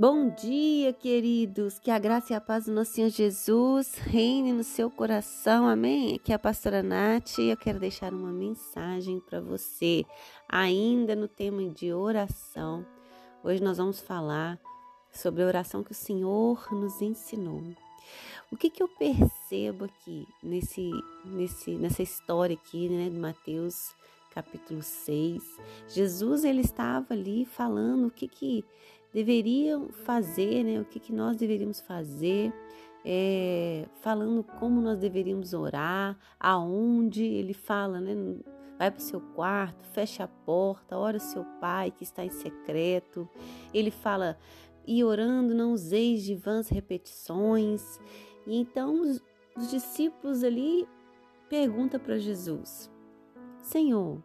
Bom dia, queridos. Que a graça e a paz do nosso Senhor Jesus reine no seu coração. Amém? Aqui é a pastora Nath e eu quero deixar uma mensagem para você, ainda no tema de oração. Hoje nós vamos falar sobre a oração que o Senhor nos ensinou. O que, que eu percebo aqui nesse, nesse, nessa história aqui, né, de Mateus capítulo 6? Jesus ele estava ali falando o que que deveriam fazer, né? O que, que nós deveríamos fazer, é, falando como nós deveríamos orar, aonde ele fala, né? Vai para o seu quarto, fecha a porta, ora seu pai que está em secreto. Ele fala, e orando não useis de vãs repetições. E então os, os discípulos ali perguntam para Jesus, Senhor,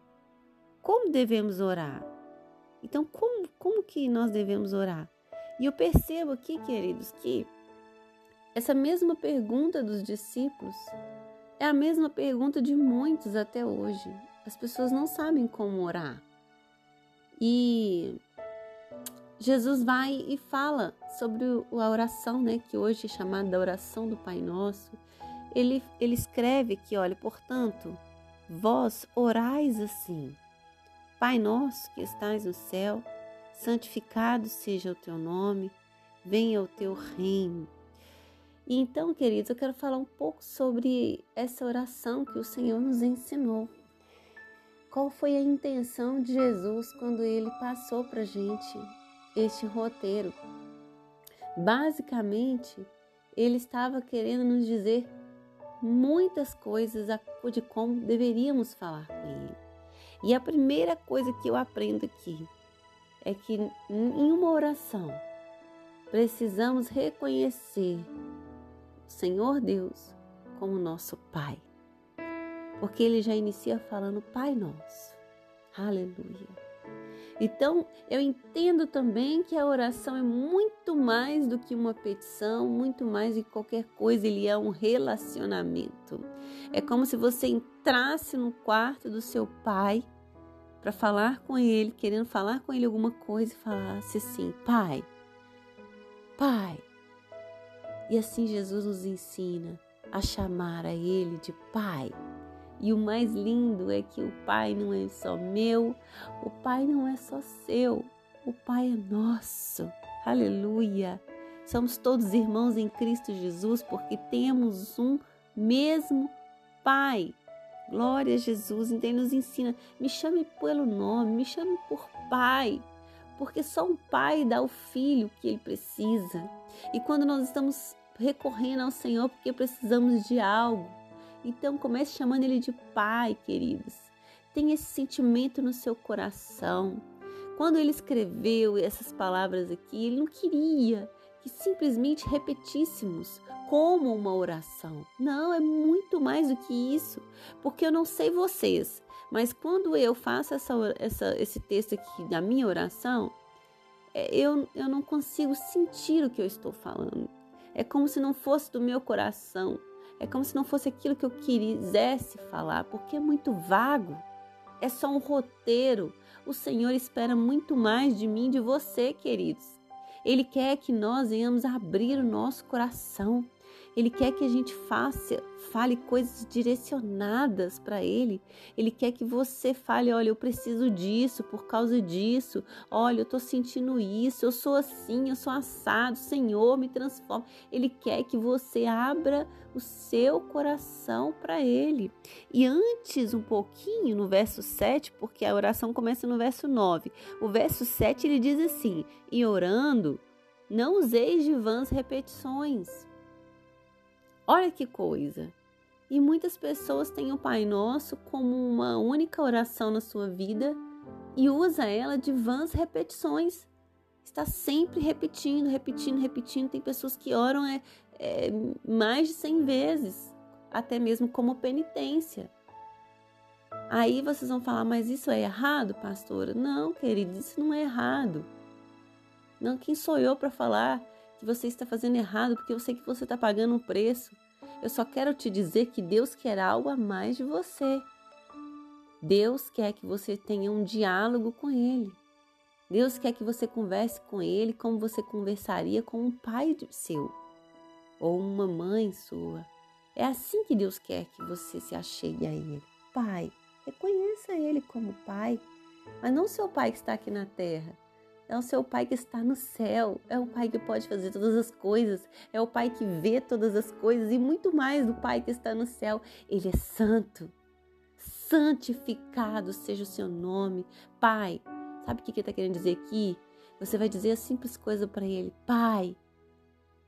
como devemos orar? Então, como, como que nós devemos orar? E eu percebo aqui, queridos, que essa mesma pergunta dos discípulos é a mesma pergunta de muitos até hoje. As pessoas não sabem como orar. E Jesus vai e fala sobre a oração, né, que hoje é chamada da oração do Pai Nosso. Ele, ele escreve que, olha, portanto, vós orais assim. Pai nosso que estás no céu, santificado seja o teu nome, venha o teu reino. E então, queridos, eu quero falar um pouco sobre essa oração que o Senhor nos ensinou. Qual foi a intenção de Jesus quando ele passou para gente este roteiro? Basicamente, ele estava querendo nos dizer muitas coisas de como deveríamos falar com ele. E a primeira coisa que eu aprendo aqui é que em uma oração precisamos reconhecer o Senhor Deus como nosso Pai. Porque ele já inicia falando Pai Nosso. Aleluia. Então, eu entendo também que a oração é muito mais do que uma petição, muito mais do que qualquer coisa, ele é um relacionamento. É como se você entrasse no quarto do seu pai para falar com ele, querendo falar com ele alguma coisa e falasse assim: Pai, Pai. E assim Jesus nos ensina a chamar a ele de Pai. E o mais lindo é que o Pai não é só meu, o Pai não é só seu, o Pai é nosso. Aleluia! Somos todos irmãos em Cristo Jesus porque temos um mesmo Pai. Glória a Jesus. Então ele nos ensina: me chame pelo nome, me chame por pai, porque só um pai dá ao filho que ele precisa. E quando nós estamos recorrendo ao Senhor porque precisamos de algo, então comece chamando ele de pai, queridos. Tenha esse sentimento no seu coração. Quando ele escreveu essas palavras aqui, ele não queria que simplesmente repetíssemos como uma oração. Não, é muito mais do que isso, porque eu não sei vocês, mas quando eu faço essa, essa, esse texto aqui da minha oração, é, eu, eu não consigo sentir o que eu estou falando. É como se não fosse do meu coração. É como se não fosse aquilo que eu quisesse falar, porque é muito vago. É só um roteiro. O Senhor espera muito mais de mim, de você, queridos. Ele quer que nós venhamos abrir o nosso coração. Ele quer que a gente faça, fale coisas direcionadas para ele. Ele quer que você fale, olha, eu preciso disso por causa disso. Olha, eu tô sentindo isso, eu sou assim, eu sou assado. Senhor, me transforma. Ele quer que você abra o seu coração para ele. E antes um pouquinho no verso 7, porque a oração começa no verso 9. O verso 7 ele diz assim: "E orando, não useis de vãs repetições, Olha que coisa! E muitas pessoas têm o Pai Nosso como uma única oração na sua vida e usa ela de vãs repetições. Está sempre repetindo, repetindo, repetindo. Tem pessoas que oram é, é, mais de 100 vezes, até mesmo como penitência. Aí vocês vão falar, mas isso é errado, pastora? Não, querido, isso não é errado. Não, quem sou eu para falar que você está fazendo errado, porque eu sei que você está pagando um preço. Eu só quero te dizer que Deus quer algo a mais de você. Deus quer que você tenha um diálogo com Ele. Deus quer que você converse com Ele como você conversaria com um pai seu ou uma mãe sua. É assim que Deus quer que você se achegue a Ele. Pai, reconheça Ele como Pai, mas não seu Pai que está aqui na terra. É o seu Pai que está no céu, é o Pai que pode fazer todas as coisas, é o Pai que vê todas as coisas e muito mais do Pai que está no céu. Ele é santo. Santificado seja o seu nome. Pai, sabe o que ele está querendo dizer aqui? Você vai dizer a simples coisa para ele: Pai,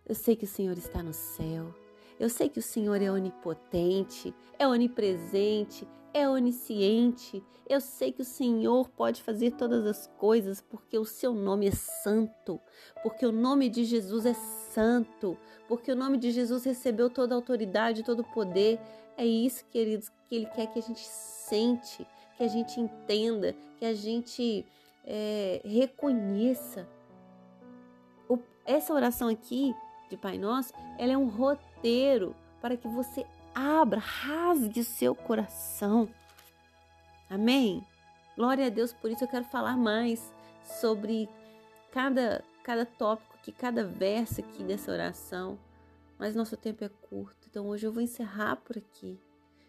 eu sei que o Senhor está no céu. Eu sei que o Senhor é onipotente, é onipresente, é onisciente. Eu sei que o Senhor pode fazer todas as coisas porque o seu nome é santo, porque o nome de Jesus é santo, porque o nome de Jesus recebeu toda a autoridade, todo o poder. É isso, queridos, que Ele quer que a gente sente, que a gente entenda, que a gente é, reconheça. O, essa oração aqui de Pai Nosso, ela é um roteiro para que você abra, rasgue o seu coração. Amém? Glória a Deus, por isso eu quero falar mais sobre cada, cada tópico aqui, cada verso aqui dessa oração. Mas nosso tempo é curto, então hoje eu vou encerrar por aqui.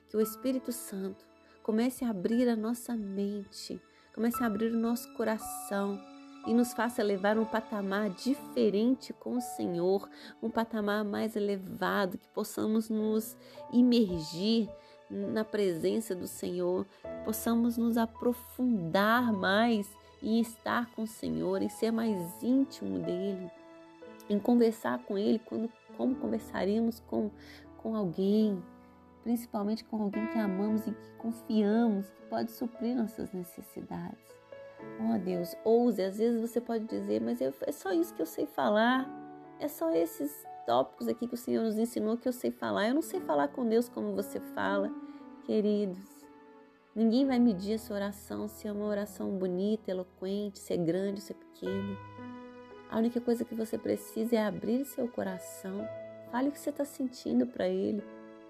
Que o Espírito Santo comece a abrir a nossa mente, comece a abrir o nosso coração e nos faça levar um patamar diferente com o Senhor, um patamar mais elevado, que possamos nos imergir na presença do Senhor, que possamos nos aprofundar mais em estar com o Senhor, em ser mais íntimo dele, em conversar com ele quando, como conversaríamos com, com alguém, principalmente com alguém que amamos e que confiamos, que pode suprir nossas necessidades. Oh Deus, ouse. Às vezes você pode dizer, mas eu, é só isso que eu sei falar. É só esses tópicos aqui que o Senhor nos ensinou que eu sei falar. Eu não sei falar com Deus como você fala, queridos. Ninguém vai medir a sua oração se é uma oração bonita, eloquente, se é grande, se é pequena. A única coisa que você precisa é abrir seu coração. Fale o que você está sentindo para Ele.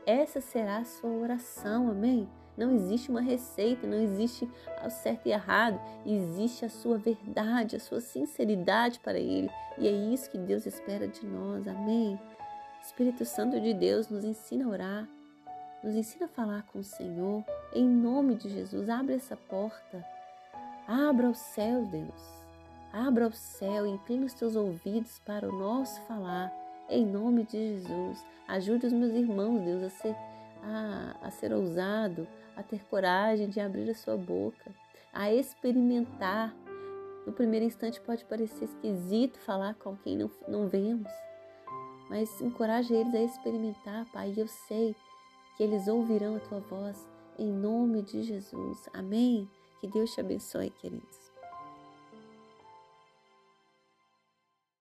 Essa será a sua oração, amém? Não existe uma receita, não existe o certo e errado, existe a sua verdade, a sua sinceridade para Ele. E é isso que Deus espera de nós, amém? Espírito Santo de Deus nos ensina a orar, nos ensina a falar com o Senhor, em nome de Jesus. Abre essa porta, abra o céu, Deus. Abra o céu, inclina os teus ouvidos para o nosso falar, em nome de Jesus. Ajude os meus irmãos, Deus, a ser, a, a ser ousado, a ter coragem de abrir a sua boca, a experimentar. No primeiro instante pode parecer esquisito falar com quem não, não vemos, mas encoraje eles a experimentar, Pai. E eu sei que eles ouvirão a tua voz em nome de Jesus. Amém? Que Deus te abençoe, queridos.